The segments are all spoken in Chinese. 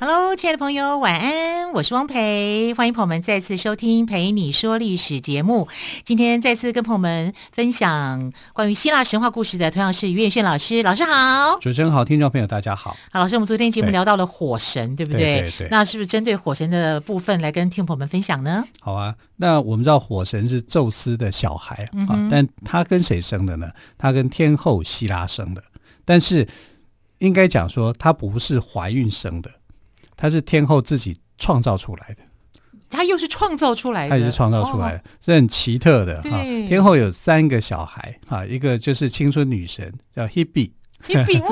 Hello，亲爱的朋友，晚安！我是汪培，欢迎朋友们再次收听《陪你说历史》节目。今天再次跟朋友们分享关于希腊神话故事的，同样是于远炫老师。老师好，主持人好，听众朋友大家好。好，老师，我们昨天节目聊到了火神，对，对不对？对对对。那是不是针对火神的部分来跟听众朋友们分享呢？好啊，那我们知道火神是宙斯的小孩、嗯、啊，但他跟谁生的呢？他跟天后希拉生的，但是应该讲说他不是怀孕生的。他是天后自己创造出来的，他又是创造出来的，他也是创造出来的，哦、是很奇特的哈。天后有三个小孩哈，一个就是青春女神叫 Hebe。Hebe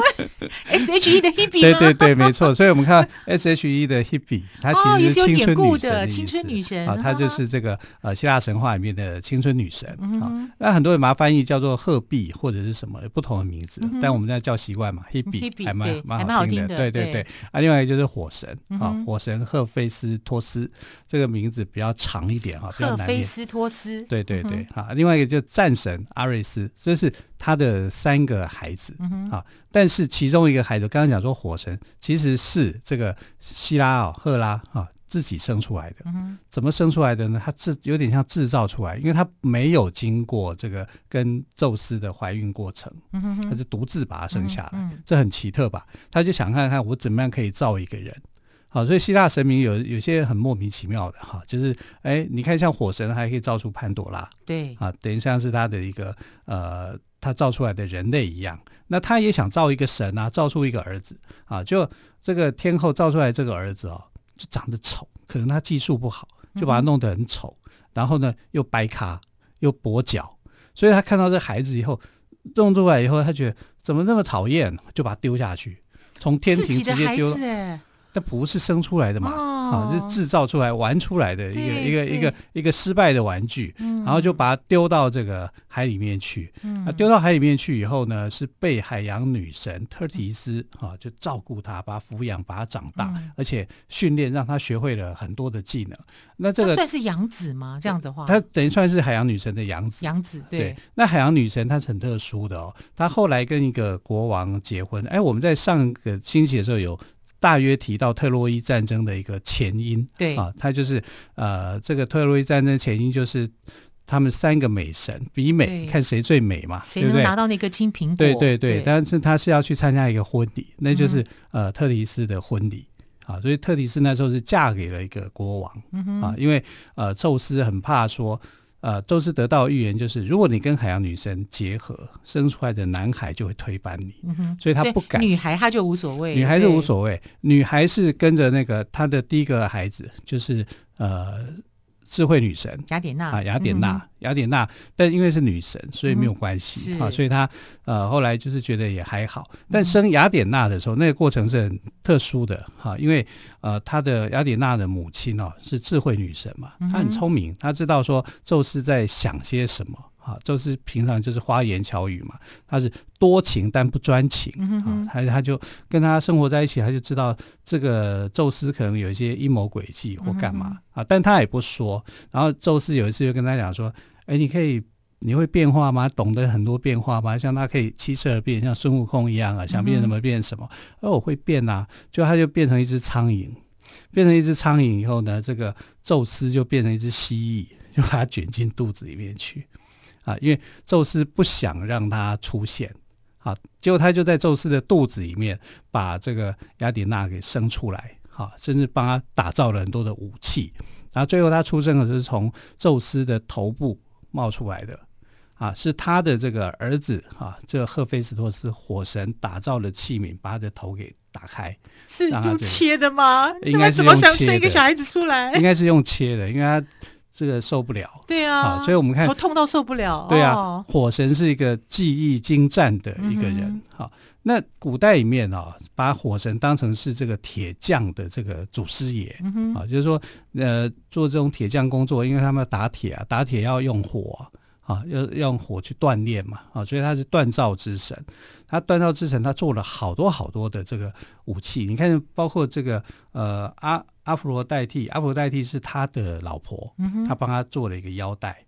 S H E 的 Hebe 对对对，没错。所以我们看 S H E 的 Hebe，她其实是青春女神的青春女神啊，她就是这个呃希腊神话里面的青春女神啊。那很多人把它翻译叫做赫璧或者是什么不同的名字，但我们在叫习惯嘛，Hebe 还蛮蛮好听的。对对对。啊，另外一个就是火神啊，火神赫菲斯托斯这个名字比较长一点哈，比较难念。赫菲斯托斯。对对对。啊，另外一个就战神阿瑞斯，这是。他的三个孩子、嗯、啊，但是其中一个孩子，刚刚讲说火神其实是这个希拉哦，赫拉啊自己生出来的。嗯、怎么生出来的呢？他制有点像制造出来，因为他没有经过这个跟宙斯的怀孕过程，他、嗯、是独自把他生下来，这很奇特吧？他就想看看我怎么样可以造一个人。好，所以希腊神明有有些很莫名其妙的哈，就是哎，你看像火神还可以造出潘朵拉，对啊，等于像是他的一个呃，他造出来的人类一样。那他也想造一个神啊，造出一个儿子啊，就这个天后造出来这个儿子哦，就长得丑，可能他技术不好，就把他弄得很丑，嗯、然后呢又掰咖又跛脚，所以他看到这孩子以后弄出来以后，他觉得怎么那么讨厌，就把他丢下去，从天庭直接丢。那不是生出来的嘛？啊，是制造出来玩出来的一个一个一个一个失败的玩具，然后就把它丢到这个海里面去。那丢到海里面去以后呢，是被海洋女神特提斯啊就照顾他，把他抚养，把他长大，而且训练让他学会了很多的技能。那这个算是养子吗？这样的话，它等于算是海洋女神的养子。养子对。那海洋女神她是很特殊的哦，她后来跟一个国王结婚。哎，我们在上个星期的时候有。大约提到特洛伊战争的一个前因，对。啊，他就是呃，这个特洛伊战争前因就是他们三个美神比美，看谁最美嘛，谁能拿到那个金苹果？对对对，但是他是要去参加一个婚礼，那就是呃特提斯的婚礼。啊，所以特提斯那时候是嫁给了一个国王。啊，因为呃宙斯很怕说。呃，都是得到预言，就是如果你跟海洋女神结合，生出来的男孩就会推翻你，嗯、哼所以他不敢。女孩她就无所谓，女孩是无所谓，女孩是跟着那个她的第一个孩子，就是呃。智慧女神。雅典娜。啊，雅典娜，嗯、雅典娜，但因为是女神，所以没有关系、嗯、啊，所以她呃后来就是觉得也还好。但生雅典娜的时候，那个过程是很特殊的哈、啊，因为呃她的雅典娜的母亲哦是智慧女神嘛，她很聪明，她知道说宙斯在想些什么。啊，宙斯平常就是花言巧语嘛，他是多情但不专情、啊，他他就跟他生活在一起，他就知道这个宙斯可能有一些阴谋诡计或干嘛、啊，但他也不说。然后宙斯有一次就跟他讲说：“哎，你可以，你会变化吗？懂得很多变化吗？像他可以七十二变，像孙悟空一样啊，想变什么变什么。而、我会变啊，就他就变成一只苍蝇，变成一只苍蝇以后呢，这个宙斯就变成一只蜥蜴，就把它卷进肚子里面去。”啊，因为宙斯不想让他出现，啊，结果他就在宙斯的肚子里面把这个雅典娜给生出来，啊，甚至帮他打造了很多的武器，然后最后他出生的是从宙斯的头部冒出来的，啊，是他的这个儿子啊，这个赫菲斯托斯火神打造的器皿，把他的头给打开，是用切的吗？应该是怎么想生一个小孩子出来？应该是用切的，因为他。这个受不了，对啊，所以我们看，痛到受不了，对啊。火神是一个技艺精湛的一个人，好，那古代里面啊，把火神当成是这个铁匠的这个祖师爷，啊，就是说，呃，做这种铁匠工作，因为他们要打铁啊，打铁要用火啊，啊，要用火去锻炼嘛，啊，所以他是锻造之神。他锻造之神，他做了好多好多的这个武器。你看，包括这个呃阿阿芙罗代替，阿芙罗代替是他的老婆，他帮他做了一个腰带，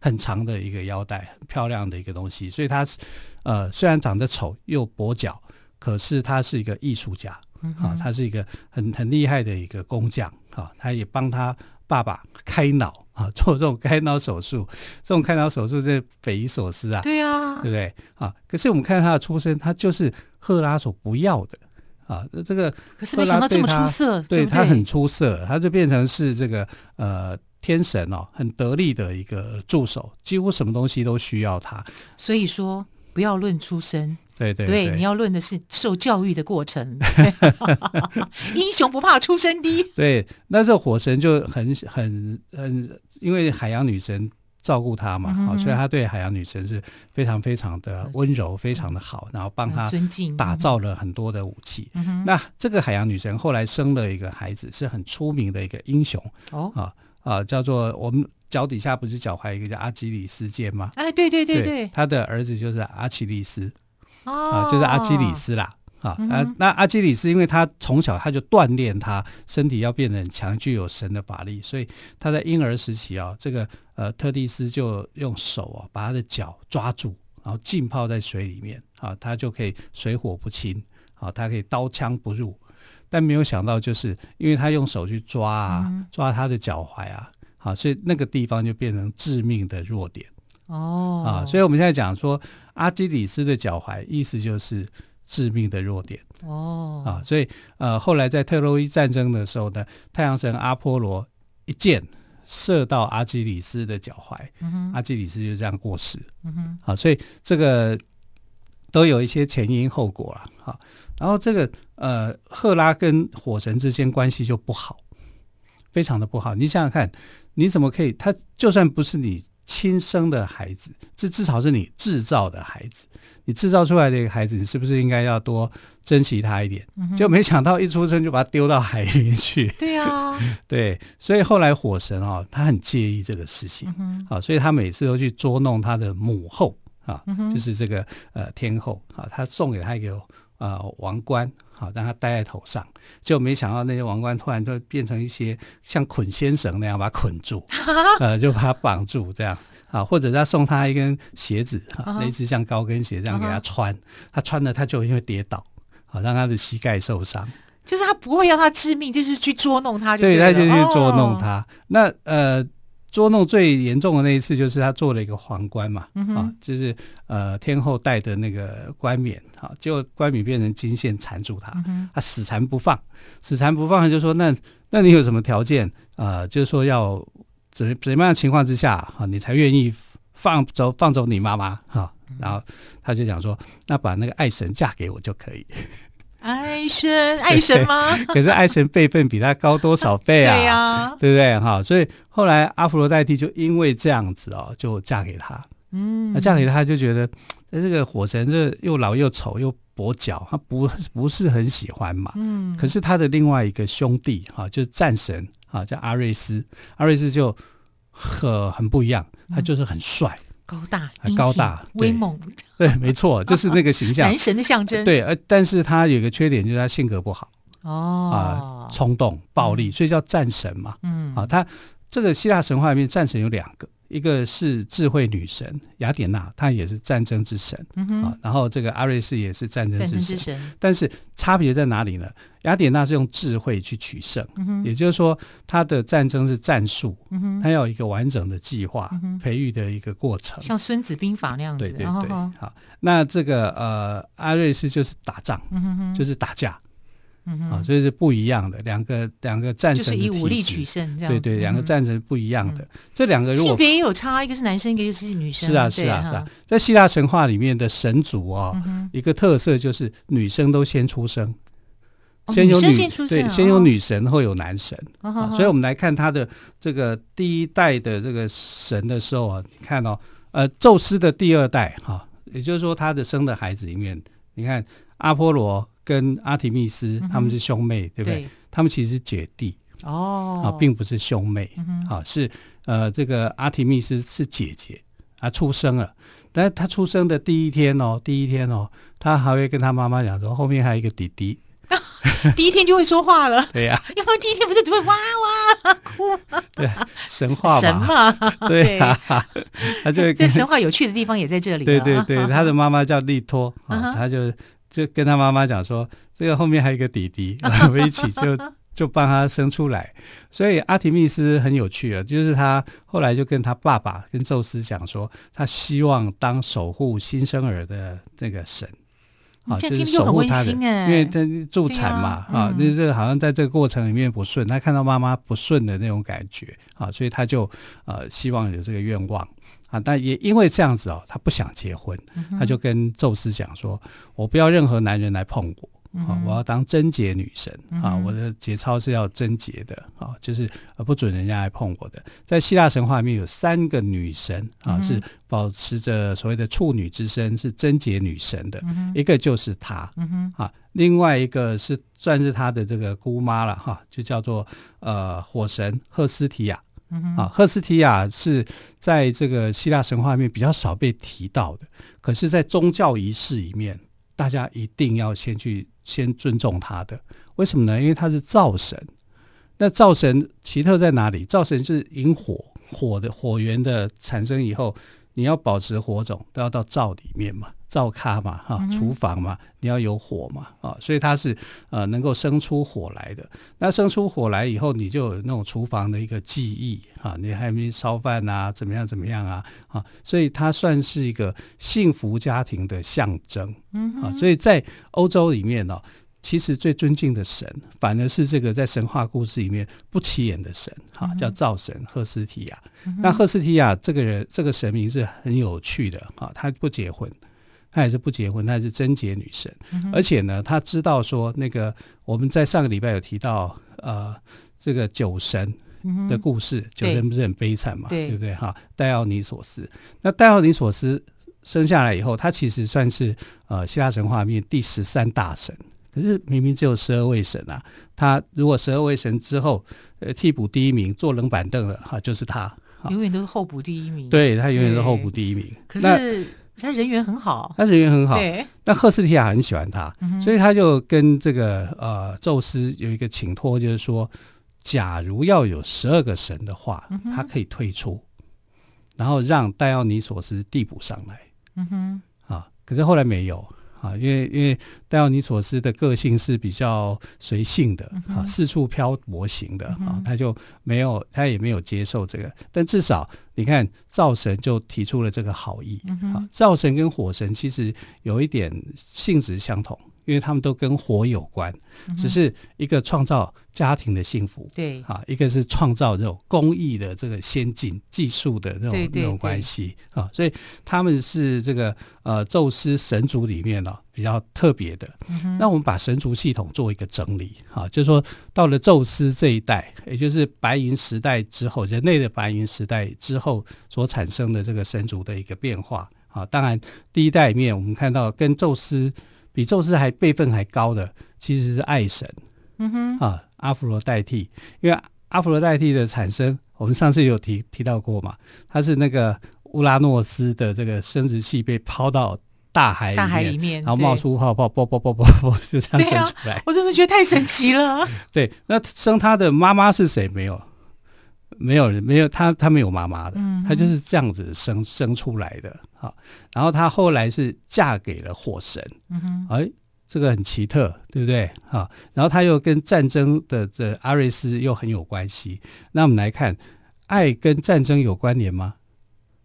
很长的一个腰带，很漂亮的一个东西。所以他是呃虽然长得丑又跛脚，可是他是一个艺术家啊，他是一个很很厉害的一个工匠啊，他也帮他爸爸开脑。啊，做这种开脑手术，这种开脑手术这匪夷所思啊！对啊，对不对啊？可是我们看他的出身，他就是赫拉所不要的啊。这个可是没想到这么出色，对，对，对他很出色，他就变成是这个呃天神哦，很得力的一个助手，几乎什么东西都需要他。所以说，不要论出身。对对对，对，你要论的是受教育的过程。英雄不怕出身低。对，那这火神就很很很，因为海洋女神照顾他嘛，嗯、所以他对海洋女神是非常非常的温柔，嗯、非常的好，然后帮他尊敬，打造了很多的武器。嗯、那这个海洋女神后来生了一个孩子，是很出名的一个英雄。哦啊啊，叫做我们脚底下不是脚踝一个叫阿基里斯腱吗？哎，对对对对，对，他的儿子就是阿奇利斯。啊，就是阿基里斯啦，啊，啊，那阿基里斯因为他从小他就锻炼他身体要变得很强，具有神的法力，所以他在婴儿时期啊，这个呃特蒂斯就用手啊把他的脚抓住，然后浸泡在水里面，啊，他就可以水火不侵，啊，他可以刀枪不入，但没有想到就是因为他用手去抓啊，抓他的脚踝啊，啊，所以那个地方就变成致命的弱点。哦，啊，所以我们现在讲说阿基里斯的脚踝，意思就是致命的弱点。哦，啊，所以呃，后来在特洛伊战争的时候呢，太阳神阿波罗一箭射到阿基里斯的脚踝，阿基里斯就这样过世。嗯哼，啊，所以这个都有一些前因后果了。好，然后这个呃，赫拉跟火神之间关系就不好，非常的不好。你想想看，你怎么可以？他就算不是你。亲生的孩子，这至少是你制造的孩子。你制造出来的一个孩子，你是不是应该要多珍惜他一点？嗯、就没想到一出生就把他丢到海里面去。对啊，对，所以后来火神啊、哦，他很介意这个事情啊、嗯哦，所以他每次都去捉弄他的母后啊，嗯、就是这个呃天后啊，他送给他一个呃王冠。好，让他戴在头上，就没想到那些王冠突然就变成一些像捆仙绳那样把他捆住，呃，就把他绑住这样啊，或者他送他一根鞋子，啊、类似像高跟鞋这样给他穿，他穿了他就因为跌倒，好让他的膝盖受伤。就是他不会要他致命，就是去捉弄他就对，对，他就去捉弄他。哦、那呃。捉弄最严重的那一次，就是他做了一个皇冠嘛，嗯、啊，就是呃天后戴的那个冠冕，啊，结果冠冕变成金线缠住他，嗯、他死缠不放，死缠不放，就说那那你有什么条件啊、呃？就是说要怎怎么样的情况之下啊，你才愿意放走放走你妈妈哈？然后他就讲说，那把那个爱神嫁给我就可以。爱神，爱神吗？可是爱神辈分比他高多少倍啊？对呀、啊，对不对？哈，所以后来阿佛罗代替就因为这样子哦，就嫁给他。嗯，那嫁给他就觉得，这个火神这又老又丑又跛脚，他不不是很喜欢嘛。嗯，可是他的另外一个兄弟哈，就是战神啊，叫阿瑞斯，阿瑞斯就很很不一样，他就是很帅。高大、高大、威猛，对，没错，就是那个形象，男神的象征。对，呃，但是他有个缺点，就是他性格不好，哦，啊、呃，冲动、暴力，所以叫战神嘛。嗯，啊，他这个希腊神话里面战神有两个。一个是智慧女神雅典娜，她也是战争之神、嗯、啊。然后这个阿瑞斯也是战争之神，之神，但是差别在哪里呢？雅典娜是用智慧去取胜，嗯、也就是说，她的战争是战术，她、嗯、她要有一个完整的计划，嗯、培育的一个过程，像《孙子兵法》那样子。对对对，好，好，那这个呃，阿瑞斯就是打仗，嗯、就是打架。啊，所以是不一样的两个两个战神，就是以武力取胜，这样对对，两个战神不一样的。这两个如果性别也有差，一个是男生，一个是女生。是啊是啊是啊，在希腊神话里面的神族啊，一个特色就是女生都先出生，先有女对，先有女神后有男神。所以我们来看他的这个第一代的这个神的时候啊，你看哦，呃，宙斯的第二代哈，也就是说他的生的孩子里面，你看阿波罗。跟阿提密斯他们是兄妹，嗯、对不对？对，他们其实是姐弟哦，啊，并不是兄妹，嗯、啊，是呃，这个阿提密斯是姐姐啊，出生了。但是他出生的第一天哦，第一天哦，他还会跟他妈妈讲说，后面还有一个弟弟。第一天就会说话了。对呀、啊，因为第一天不是只会哇哇 哭吗？对，神话嘛。神话。对啊，他就这神话有趣的地方也在这里。对对对，他的妈妈叫利托啊，他就就跟他妈妈讲说，这个后面还有一个弟弟，我们一起就。就帮他生出来，所以阿提密斯很有趣啊，就是他后来就跟他爸爸跟宙斯讲说，他希望当守护新生儿的这个神。啊，就是守护他的，因为他助产嘛啊，那这个好像在这个过程里面不顺，他看到妈妈不顺的那种感觉啊，所以他就呃希望有这个愿望啊，但也因为这样子哦，他不想结婚，他就跟宙斯讲说，我不要任何男人来碰我。啊，我要当贞洁女神啊！我的节操是要贞洁的啊，就是不准人家来碰我的。在希腊神话里面有三个女神啊，是保持着所谓的处女之身，是贞洁女神的。一个就是她啊，另外一个是算是她的这个姑妈了哈，就叫做呃火神赫斯提亚啊。赫斯提亚是在这个希腊神话里面比较少被提到的，可是，在宗教仪式里面，大家一定要先去。先尊重他的，为什么呢？因为他是灶神。那灶神奇特在哪里？灶神是引火，火的火源的产生以后，你要保持火种，都要到灶里面嘛。灶咖嘛，哈，厨房嘛，你要有火嘛，啊，所以它是呃能够生出火来的。那生出火来以后，你就有那种厨房的一个记忆，啊，你还没烧饭啊，怎么样怎么样啊，啊，所以它算是一个幸福家庭的象征，嗯，啊，所以在欧洲里面呢，其实最尊敬的神，反而是这个在神话故事里面不起眼的神，哈，叫灶神赫斯提亚。那赫斯提亚这个人，这个神明是很有趣的，啊，他不结婚。她也是不结婚，她也是贞洁女神，嗯、而且呢，她知道说那个我们在上个礼拜有提到呃这个酒神的故事，嗯、酒神不是很悲惨嘛，对，对不对？哈？戴奥尼索斯，那戴奥尼索斯生下来以后，他其实算是呃希腊神话里面第十三大神，可是明明只有十二位神啊，他如果十二位神之后呃替补第一名坐冷板凳的哈，就是他，永远都是候补第一名，对他永远是候补第一名，可是。他人缘很好，他人缘很好。对，那赫斯提亚很喜欢他，嗯、所以他就跟这个呃宙斯有一个请托，就是说，假如要有十二个神的话，嗯、他可以退出，然后让戴奥尼索斯递补上来。嗯哼，啊，可是后来没有。啊，因为因为戴奥尼索斯的个性是比较随性的，啊、嗯，四处漂泊型的，嗯、啊，他就没有，他也没有接受这个。但至少你看，灶神就提出了这个好意。嗯、啊，灶神跟火神其实有一点性质相同。因为他们都跟火有关，只是一个创造家庭的幸福，对啊，一个是创造这种工艺的这个先进技术的那种那种关系啊，所以他们是这个呃宙斯神族里面呢、哦、比较特别的。那我们把神族系统做一个整理啊，就是说到了宙斯这一代，也就是白银时代之后，人类的白银时代之后所产生的这个神族的一个变化啊。当然，第一代里面我们看到跟宙斯。比宙斯还辈分还高的，其实是爱神，嗯哼，啊，阿芙罗代替，因为阿芙罗代替的产生，我们上次有提提到过嘛，他是那个乌拉诺斯的这个生殖器被抛到大海里面，大海里面，然后冒出泡泡，啵啵啵啵啵，就这样生出来。啊，我真的觉得太神奇了。对，那生他的妈妈是谁？没有。没有人，没有他，他没有妈妈的，他就是这样子生生出来的。好，然后他后来是嫁给了火神，嗯哼，哎，这个很奇特，对不对？好，然后他又跟战争的这阿瑞斯又很有关系。那我们来看，爱跟战争有关联吗？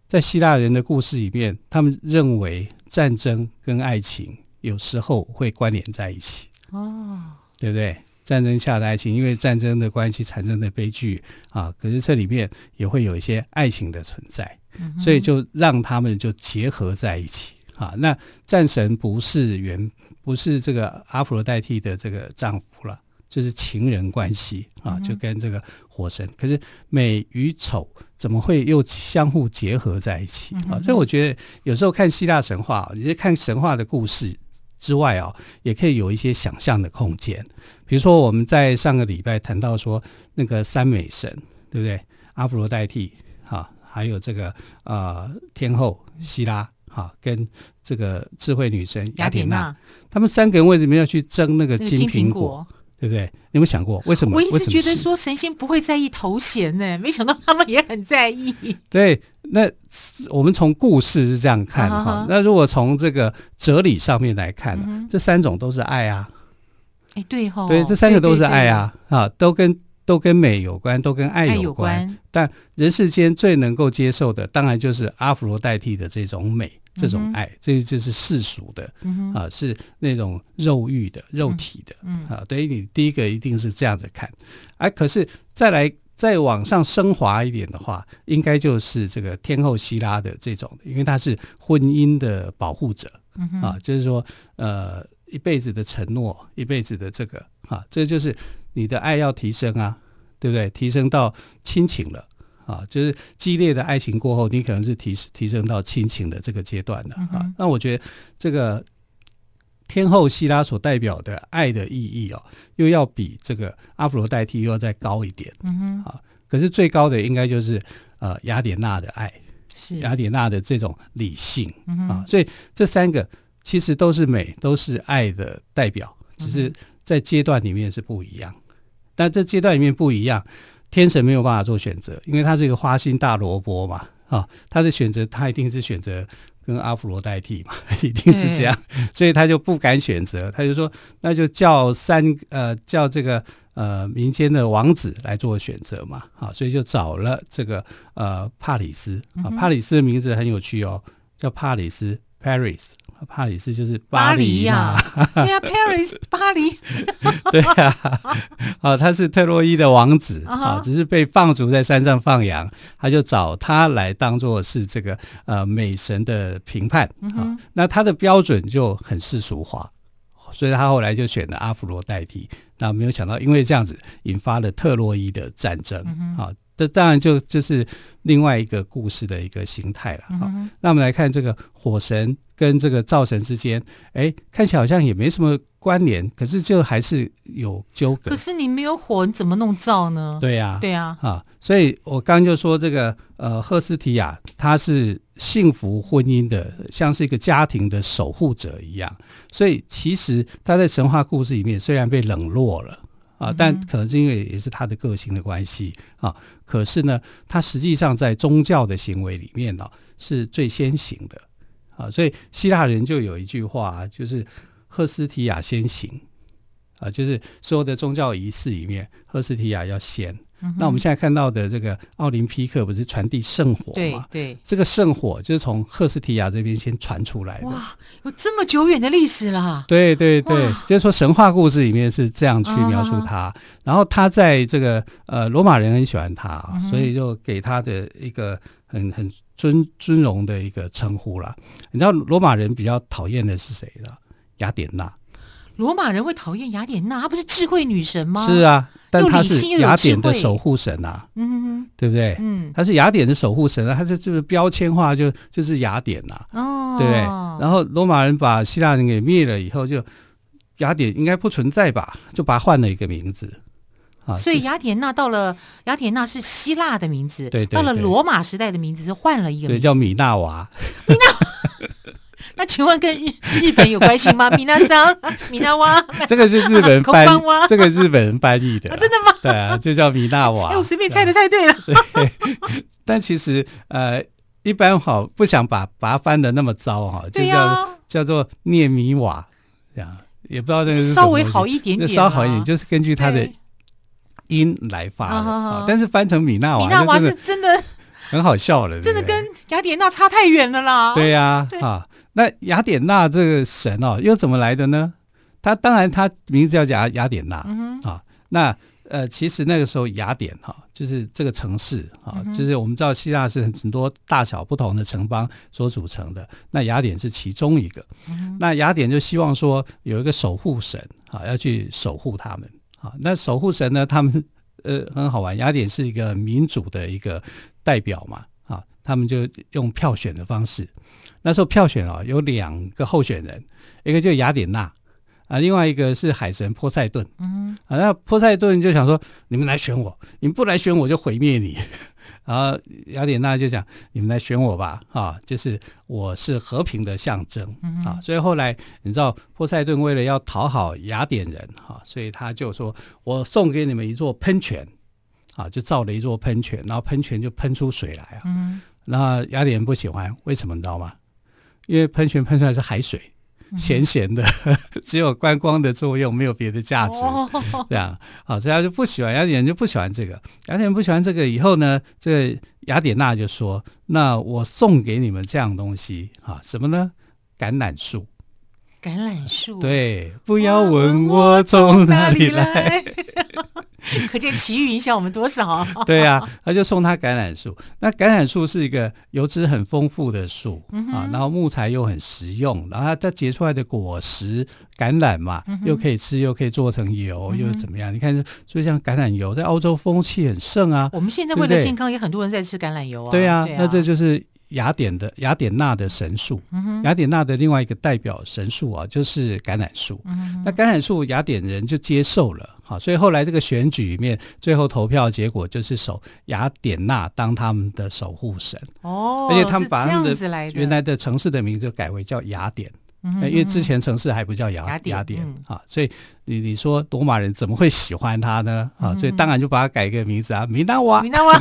在希腊人的故事里面，他们认为战争跟爱情有时候会关联在一起，哦，对不对？战争下的爱情，因为战争的关系产生的悲剧啊，可是这里面也会有一些爱情的存在，所以就让他们就结合在一起啊。那战神不是原不是这个阿佛罗代替的这个丈夫了，就是情人关系啊，就跟这个火神。可是美与丑怎么会又相互结合在一起啊？所以我觉得有时候看希腊神话，你是看神话的故事。之外啊，也可以有一些想象的空间。比如说，我们在上个礼拜谈到说，那个三美神，对不对？阿弗罗代替，哈，还有这个呃天后希拉哈，跟这个智慧女神雅典娜，他们三个人为什么要去争那个金苹果？对不对？你有没有想过为什么？我一直觉得说神仙不会在意头衔呢，没想到他们也很在意。对，那我们从故事是这样看哈、啊。那如果从这个哲理上面来看、啊嗯，这三种都是爱啊。哎，对哈、哦，对，这三个都是爱啊，对对对啊，都跟都跟美有关，都跟爱有关。有关，但人世间最能够接受的，当然就是阿芙罗代替的这种美。这种爱，嗯、这就是世俗的、嗯、啊，是那种肉欲的、肉体的、嗯、啊。等于你第一个一定是这样子看，哎、啊，可是再来再往上升华一点的话，应该就是这个天后希拉的这种，因为她是婚姻的保护者、嗯、啊，就是说呃一辈子的承诺，一辈子的这个啊，这就是你的爱要提升啊，对不对？提升到亲情了。啊，就是激烈的爱情过后，你可能是提提升到亲情的这个阶段的、嗯、啊。那我觉得这个天后希拉所代表的爱的意义哦，又要比这个阿芙罗代替又要再高一点。嗯哼。啊，可是最高的应该就是呃雅典娜的爱，是雅典娜的这种理性、嗯、啊。所以这三个其实都是美，都是爱的代表，只是在阶段里面是不一样。嗯、但这阶段里面不一样。天神没有办法做选择，因为他是一个花心大萝卜嘛，啊，他的选择他一定是选择跟阿芙罗代替嘛，一定是这样，所以他就不敢选择，他就说那就叫三呃叫这个呃民间的王子来做选择嘛，啊，所以就找了这个呃帕里斯。啊，帕里斯的名字很有趣哦，叫帕里斯 Paris。帕里斯就是巴黎呀，对呀，Paris 巴黎，对呀，啊，他是特洛伊的王子啊，只是被放逐在山上放羊，他就找他来当做是这个呃美神的评判啊，那他的标准就很世俗化，所以他后来就选了阿芙罗代替，那没有想到因为这样子引发了特洛伊的战争啊。这当然就就是另外一个故事的一个形态了。好、嗯，那我们来看这个火神跟这个灶神之间，哎，看起来好像也没什么关联，可是就还是有纠葛。可是你没有火，你怎么弄灶呢？对呀、啊，对呀，啊，所以我刚刚就说这个呃，赫斯提亚他是幸福婚姻的，像是一个家庭的守护者一样。所以其实他在神话故事里面虽然被冷落了。啊，但可能是因为也是他的个性的关系啊。可是呢，他实际上在宗教的行为里面呢、啊，是最先行的啊。所以希腊人就有一句话、啊，就是“赫斯提亚先行”，啊，就是所有的宗教仪式里面，赫斯提亚要先。嗯、那我们现在看到的这个奥林匹克不是传递圣火吗？对对，这个圣火就是从赫斯提亚这边先传出来的。哇，有这么久远的历史啦！对对对，就是说神话故事里面是这样去描述他。啊、然后他在这个呃罗马人很喜欢他、嗯，所以就给他的一个很很尊尊荣的一个称呼啦。你知道罗马人比较讨厌的是谁呢？雅典娜。罗马人会讨厌雅典娜，她不是智慧女神吗？是啊。但她是雅典的守护神啊，嗯，对不对？嗯，她是雅典的守护神啊，她就就是标签化就就是雅典呐，哦，对不对？然后罗马人把希腊人给灭了以后，就雅典应该不存在吧？就把它换了一个名字啊。所以雅典娜到了雅典娜是希腊的名字，对，对，对，到了罗马时代的名字是换了一个名字，对，叫米娜娃。米娜。那请问跟日日本有关系吗？米娜桑、米娜瓦，这个是日本 翻，这个日本人翻译的、啊，真的吗？对啊，就叫米娜瓦。哎，我随便猜的猜对了。对，但其实呃，一般好不想把把它翻的那么糟哈，就叫、啊、叫做涅米瓦这样，也不知道那个是稍微好一点点，稍好一点，就是根据它的音来发的啊。但是翻成米娜瓦，米娜瓦是真的很好笑了，真的跟雅典娜差太远了啦。对呀，啊。那雅典娜这个神哦，又怎么来的呢？他当然他名字叫雅雅典娜、嗯、啊。那呃，其实那个时候雅典哈、啊，就是这个城市啊、嗯，就是我们知道希腊是很多大小不同的城邦所组成的。那雅典是其中一个。嗯、那雅典就希望说有一个守护神啊，要去守护他们啊。那守护神呢，他们呃很好玩，雅典是一个民主的一个代表嘛啊，他们就用票选的方式。那时候票选啊，有两个候选人，一个就雅典娜啊，另外一个是海神波塞顿。嗯，啊，那波塞顿就想说，你们来选我，你们不来选我就毁灭你。然后雅典娜就讲：“你们来选我吧，啊，就是我是和平的象征啊。”所以后来你知道，波塞顿为了要讨好雅典人，哈，所以他就说：“我送给你们一座喷泉，啊，就造了一座喷泉，然后喷泉就喷出水来啊。”嗯，然后雅典人不喜欢，为什么你知道吗？因为喷泉喷出来是海水。咸咸的，只有观光的作用，没有别的价值。这样，好，所以他就不喜欢雅典人，就不喜欢这个。雅典人不喜欢这个以后呢，这个雅典娜就说：“那我送给你们这样东西啊，什么呢？橄榄树。橄榄树，对，不要问我从哪里来。” 可见奇遇影响我们多少？对呀、啊，他就送他橄榄树。那橄榄树是一个油脂很丰富的树、嗯、啊，然后木材又很实用，然后它它结出来的果实橄榄嘛，嗯、又可以吃，又可以做成油，嗯、又怎么样？你看，所以像橄榄油在欧洲风气很盛啊。我们现在为了健康，也很多人在吃橄榄油啊。对呀、啊，那这就是雅典的雅典娜的神树。嗯、雅典娜的另外一个代表神树啊，就是橄榄树。嗯、那橄榄树雅典人就接受了。好，所以后来这个选举里面，最后投票结果就是守雅典娜当他们的守护神。哦，而且他们把他们的原来的城市的名字就改为叫雅典，嗯、因为之前城市还不叫雅雅典。啊，所以你你说罗马人怎么会喜欢他呢？啊，所以当然就把它改一个名字啊，米纳瓦。米纳瓦。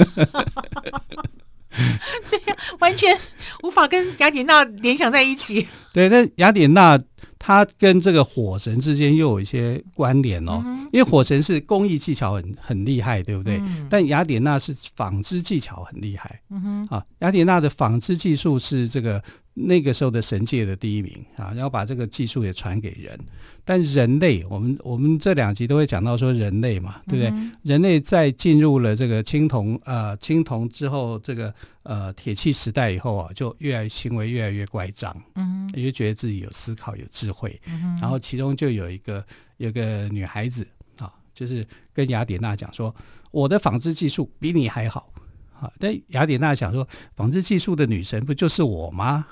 对呀、完全无法跟雅典娜联想在一起。对，那雅典娜。它跟这个火神之间又有一些关联哦，嗯、因为火神是工艺技巧很很厉害，对不对？嗯、但雅典娜是纺织技巧很厉害，嗯哼，啊，雅典娜的纺织技术是这个那个时候的神界的第一名啊，然后把这个技术也传给人。但人类，我们我们这两集都会讲到说人类嘛，对不对？嗯、人类在进入了这个青铜呃青铜之后，这个呃铁器时代以后啊，就越来行为越来越乖张，嗯，也就觉得自己有思考有智慧，嗯，然后其中就有一个有个女孩子啊，就是跟雅典娜讲说，我的纺织技术比你还好，啊，但雅典娜想说，纺织技术的女神不就是我吗？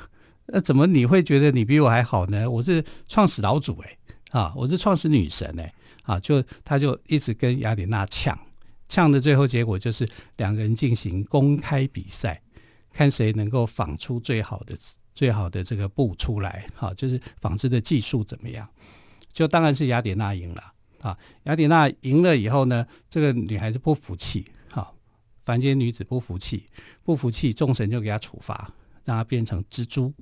那怎么你会觉得你比我还好呢？我是创始老祖哎、欸。啊，我是创始女神哎，啊，就她就一直跟雅典娜呛，呛的最后结果就是两个人进行公开比赛，看谁能够纺出最好的最好的这个布出来，哈，就是纺织的技术怎么样？就当然是雅典娜赢了啊！雅典娜赢了以后呢，这个女孩子不服气，哈，凡间女子不服气，不服气，众神就给她处罚，让她变成蜘蛛。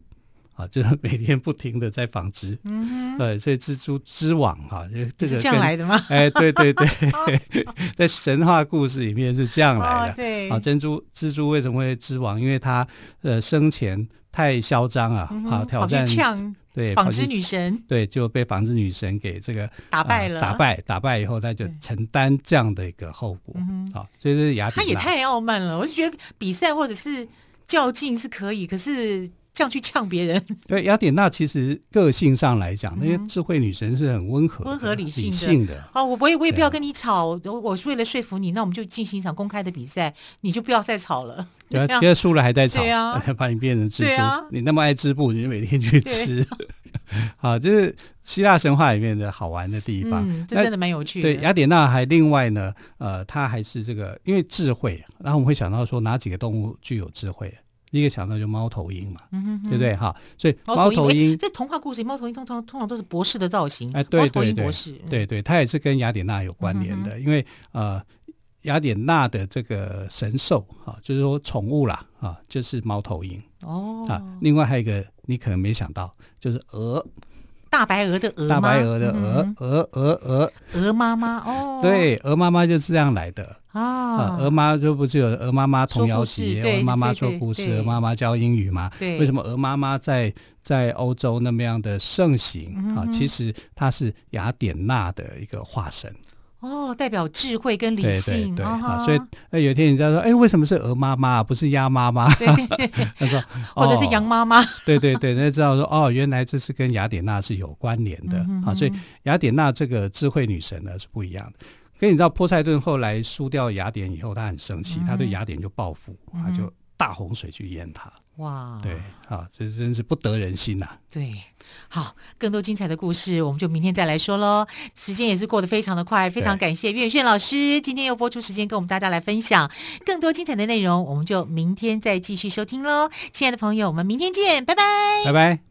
啊，就是每天不停的在纺织，嗯哼，对，所以蜘蛛织网哈，这个是这样来的吗？哎，对对对，在神话故事里面是这样来的。哦、对，啊，珍珠蜘蛛为什么会织网？因为它呃生前太嚣张啊，嗯、啊挑战呛对纺织女神，对就被纺织女神给这个打败了，呃、打败打败以后，他就承担这样的一个后果。好、啊，所以这是雅典娜，他也太傲慢了。我就觉得比赛或者是较劲是可以，可是。这样去呛别人，对雅典娜其实个性上来讲，那些智慧女神是很温和、温和、理性的。理性的好，我我也我也不要跟你吵，我是为了说服你，那我们就进行一场公开的比赛，你就不要再吵了。对啊，别人输了还在吵，对啊，把你变成蜘蛛。你那么爱织布，你就每天去织。好，这是希腊神话里面的好玩的地方，这真的蛮有趣的。对雅典娜还另外呢，呃，她还是这个因为智慧，然后我们会想到说哪几个动物具有智慧？一个想到就猫头鹰嘛，嗯、对不对？哈，所以猫头鹰这童话故事里，猫头鹰通常通常都是博士的造型。哎，对对对，对对，它也是跟雅典娜有关联的，因为呃，雅典娜的这个神兽哈，就是说宠物啦啊，就是猫头鹰哦啊。另外还有一个你可能没想到，就是鹅。大白鹅的鹅，大白鹅的鹅，鹅鹅鹅，鹅妈妈哦，对，鹅妈妈就是这样来的啊。鹅妈就不是有鹅妈妈童谣集，鹅妈妈说故事，鹅妈妈教英语吗？对，为什么鹅妈妈在在欧洲那么样的盛行啊？其实它是雅典娜的一个化身。哦，代表智慧跟理性，对对对，所以那有一天人家说，哎，为什么是鹅妈妈，不是鸭妈妈？对，他说，或者是羊妈妈。对对对，那知道说，哦，原来这是跟雅典娜是有关联的啊。所以雅典娜这个智慧女神呢是不一样的。可以你知道，波塞顿后来输掉雅典以后，他很生气，他对雅典就报复，他就大洪水去淹他。哇，对，啊，这真是不得人心呐、啊。对，好，更多精彩的故事，我们就明天再来说喽。时间也是过得非常的快，非常感谢岳轩老师今天又播出时间跟我们大家来分享更多精彩的内容，我们就明天再继续收听喽。亲爱的朋友，我们明天见，拜拜，拜拜。